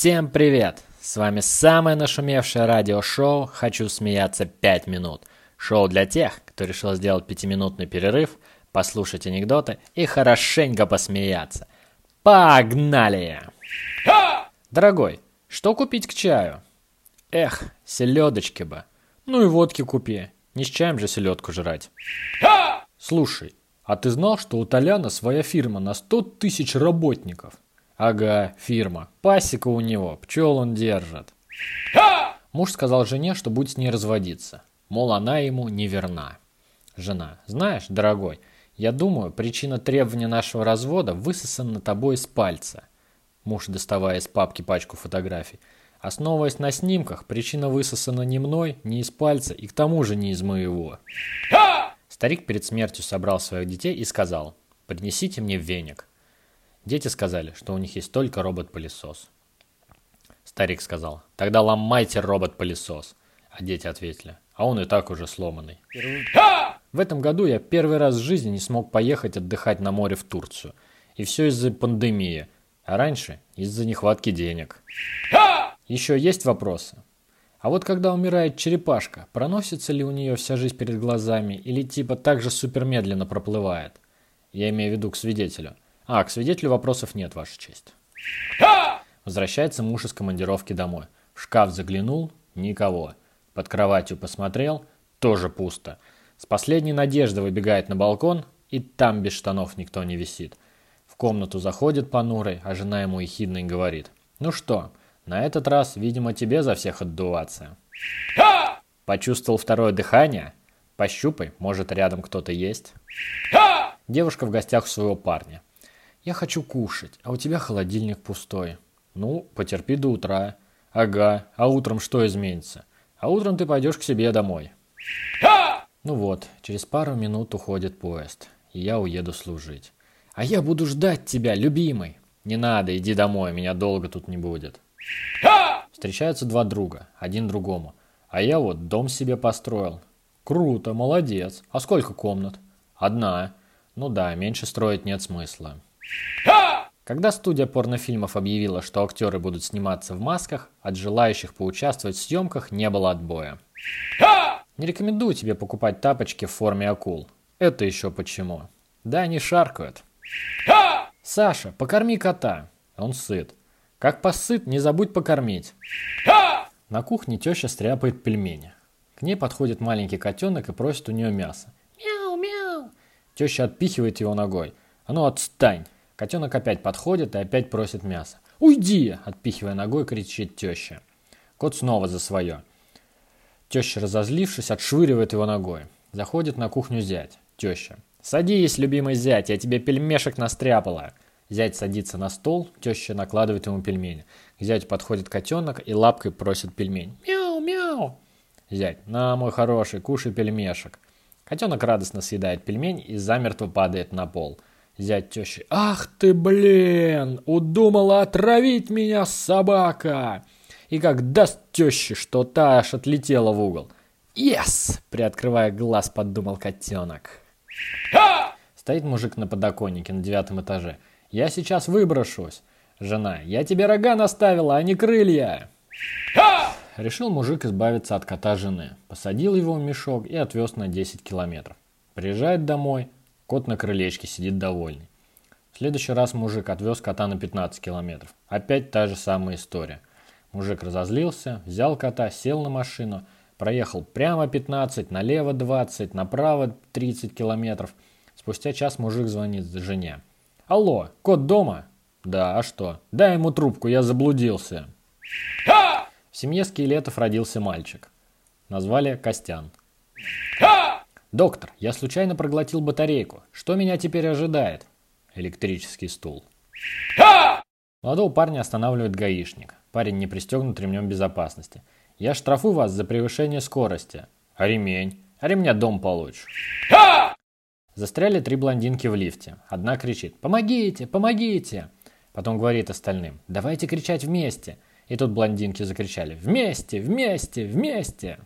Всем привет! С вами самое нашумевшее радиошоу «Хочу смеяться 5 минут». Шоу для тех, кто решил сделать пятиминутный перерыв, послушать анекдоты и хорошенько посмеяться. Погнали! Дорогой, что купить к чаю? Эх, селедочки бы. Ну и водки купи. Не с чаем же селедку жрать. Слушай, а ты знал, что у Толяна своя фирма на 100 тысяч работников? Ага, фирма. Пасека у него, пчел он держит. Муж сказал жене, что будет с ней разводиться. Мол, она ему не верна. Жена, знаешь, дорогой, я думаю, причина требования нашего развода высосана тобой из пальца. Муж, доставая из папки пачку фотографий. Основываясь на снимках, причина высосана не мной, не из пальца и к тому же не из моего. Старик перед смертью собрал своих детей и сказал, принесите мне веник. Дети сказали, что у них есть только робот-пылесос. Старик сказал, тогда ломайте робот-пылесос. А дети ответили, а он и так уже сломанный. В этом году я первый раз в жизни не смог поехать отдыхать на море в Турцию. И все из-за пандемии, а раньше из-за нехватки денег. Еще есть вопросы? А вот когда умирает черепашка, проносится ли у нее вся жизнь перед глазами или типа так же супермедленно проплывает? Я имею в виду к свидетелю. А, к свидетелю вопросов нет, Ваша честь. Возвращается муж из командировки домой. В шкаф заглянул, никого. Под кроватью посмотрел, тоже пусто. С последней надеждой выбегает на балкон, и там без штанов никто не висит. В комнату заходит понурый, а жена ему ехидно говорит. Ну что, на этот раз, видимо, тебе за всех отдуваться. Почувствовал второе дыхание? Пощупай, может рядом кто-то есть. Девушка в гостях у своего парня. Я хочу кушать, а у тебя холодильник пустой. Ну, потерпи до утра. Ага, а утром что изменится? А утром ты пойдешь к себе домой. Ну вот, через пару минут уходит поезд, и я уеду служить. А я буду ждать тебя, любимый. Не надо, иди домой, меня долго тут не будет. Встречаются два друга, один другому. А я вот дом себе построил. Круто, молодец. А сколько комнат? Одна. Ну да, меньше строить нет смысла. Когда студия порнофильмов объявила, что актеры будут сниматься в масках, от желающих поучаствовать в съемках не было отбоя. Не рекомендую тебе покупать тапочки в форме акул. Это еще почему? Да, они шаркают. Саша, покорми кота. Он сыт. Как посыт, не забудь покормить. На кухне теща стряпает пельмени. К ней подходит маленький котенок и просит у нее мясо. Мяу, мяу. Теща отпихивает его ногой. А ну отстань. Котенок опять подходит и опять просит мясо. «Уйди!» – отпихивая ногой, кричит теща. Кот снова за свое. Теща, разозлившись, отшвыривает его ногой. Заходит на кухню зять. Теща. «Садись, любимый зять, я тебе пельмешек настряпала!» Зять садится на стол, теща накладывает ему пельмени. К зятю подходит котенок и лапкой просит пельмень. «Мяу, мяу!» Зять. «На, мой хороший, кушай пельмешек!» Котенок радостно съедает пельмень и замертво падает на пол – Зять тещи. «Ах ты, блин! Удумала отравить меня, собака!» И как даст теще, что та аж отлетела в угол. «Ес!» – приоткрывая глаз, подумал котенок. Стоит мужик на подоконнике на девятом этаже. «Я сейчас выброшусь!» Жена. «Я тебе рога наставила, а не крылья!» Решил мужик избавиться от кота жены. Посадил его в мешок и отвез на 10 километров. Приезжает домой – Кот на крылечке сидит довольный. В следующий раз мужик отвез кота на 15 километров. Опять та же самая история. Мужик разозлился, взял кота, сел на машину, проехал прямо 15, налево 20, направо 30 километров. Спустя час мужик звонит жене. «Алло, кот дома?» «Да, а что?» «Дай ему трубку, я заблудился». В семье скелетов родился мальчик. Назвали Костян. «Доктор, я случайно проглотил батарейку. Что меня теперь ожидает?» Электрический стул. Молодого парня останавливает гаишник. Парень не пристегнут ремнем безопасности. «Я штрафую вас за превышение скорости». «А ремень?» «А ремня дом получишь». Застряли три блондинки в лифте. Одна кричит «Помогите! Помогите!» Потом говорит остальным «Давайте кричать вместе!» И тут блондинки закричали «Вместе! Вместе! Вместе!»